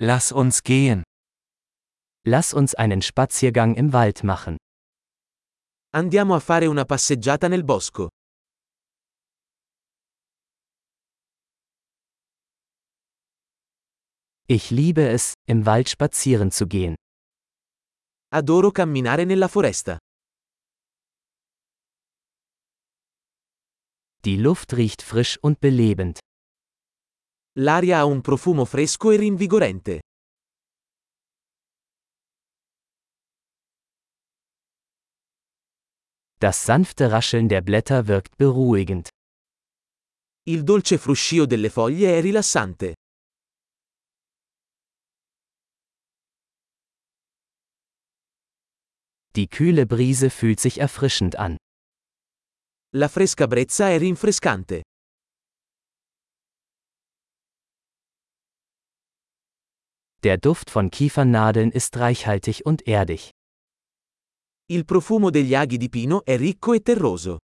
Lass uns gehen. Lass uns einen Spaziergang im Wald machen. Andiamo a fare una passeggiata nel bosco. Ich liebe es, im Wald spazieren zu gehen. Adoro camminare nella foresta. Die Luft riecht frisch und belebend. L'aria ha un profumo fresco e rinvigorente. Das sanfte Rascheln der Blätter wirkt beruhigend. Il dolce fruscio delle foglie è rilassante. Die kühle Brise fühlt sich erfrischend an. La fresca brezza è rinfrescante. Der Duft von Kiefernadeln ist reichhaltig und erdig. Il profumo degli aghi di pino è ricco e terroso.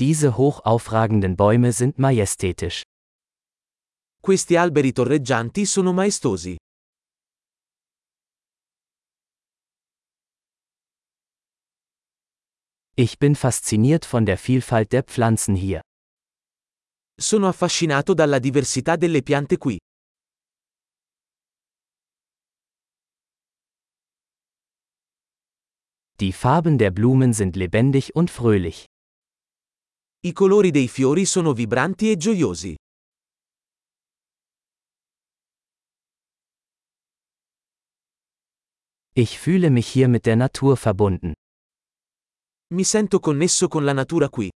Diese hoch aufragenden Bäume sind majestätisch. Questi alberi torreggianti sono maestosi. Ich bin fasziniert von der Vielfalt der Pflanzen hier. Sono affascinato dalla diversità delle piante qui. Die Farben der Blumen sind lebendig und fröhlich. I colori dei fiori sono vibranti e gioiosi. Ich fühle mich hier mit der Natur verbunden. Mi sento connesso con la natura qui.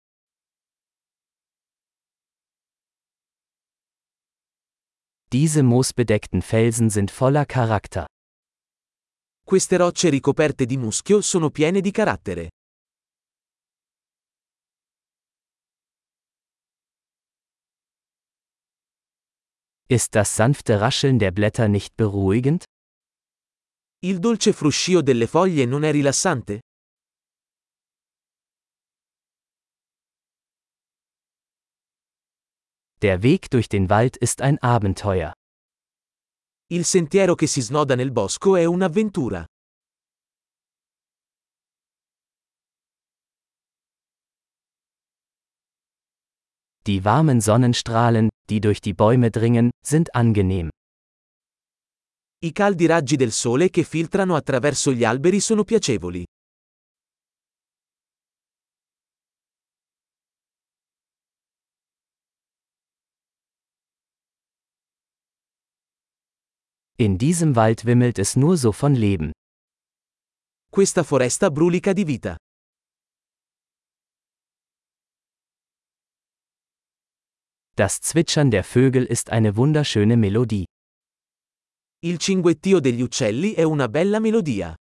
Diese moosbedeckten Felsen sind voller Charakter. Queste rocce ricoperte di muschio sono piene di carattere. Ist das sanfte Rascheln der Blätter nicht beruhigend? Il dolce fruscio delle foglie non è rilassante? Der Weg durch den Wald ist ein Abenteuer. Il sentiero che si snoda nel bosco è un'avventura. Die warmen Sonnenstrahlen, die durch die Bäume dringen, sind angenehm. I caldi raggi del sole che filtrano attraverso gli alberi sono piacevoli. In diesem Wald wimmelt es nur so von Leben. Questa foresta brulica di vita. Das Zwitschern der Vögel ist eine wunderschöne Melodie. Il cinguettio degli uccelli è una bella melodia.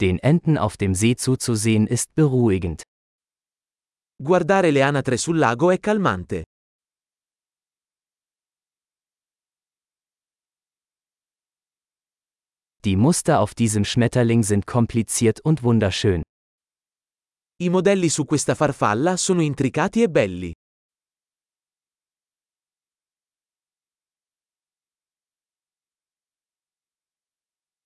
Den Enten auf dem See zuzusehen ist beruhigend. Guardare le anatre sul lago è calmante. Die Muster auf diesem Schmetterling sind kompliziert und wunderschön. I modelli su questa farfalla sono intricati e belli.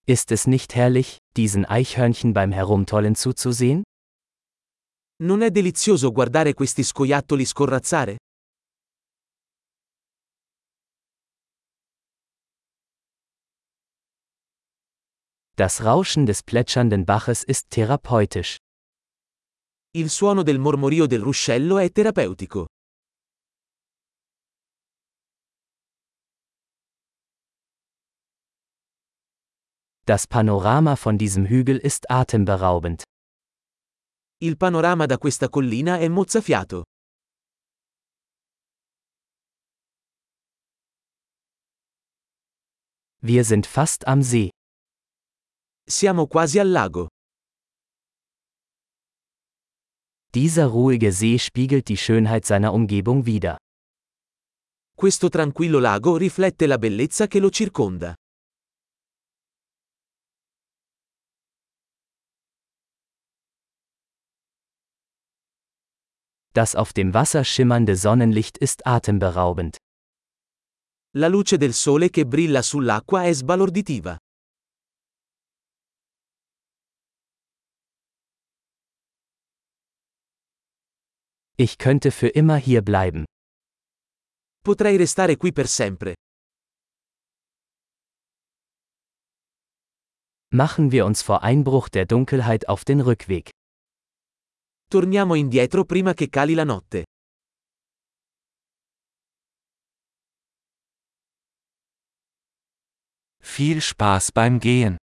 Ist es nicht herrlich, diesen Eichhörnchen beim Herumtollen zuzusehen? Non è delizioso guardare questi scoiattoli scorrazzare? Das Rauschen des plätschernden Baches ist therapeutisch. Il suono del mormorio del ruscello è terapeutico. Das Panorama von diesem Hügel ist atemberaubend. Il panorama da questa collina è mozzafiato. Wir sind fast am See. Siamo quasi al lago. Dieser ruhige See spiegelt die Schönheit seiner Umgebung wider. Questo tranquillo lago riflette la bellezza che lo circonda. Das auf dem Wasser schimmernde Sonnenlicht ist atemberaubend. La luce del sole che brilla sull'acqua è sbalorditiva. Ich könnte für immer hier bleiben. Potrei restare qui per sempre. Machen wir uns vor Einbruch der Dunkelheit auf den Rückweg. Torniamo indietro prima che cali la notte. Viel Spaß beim Gehen.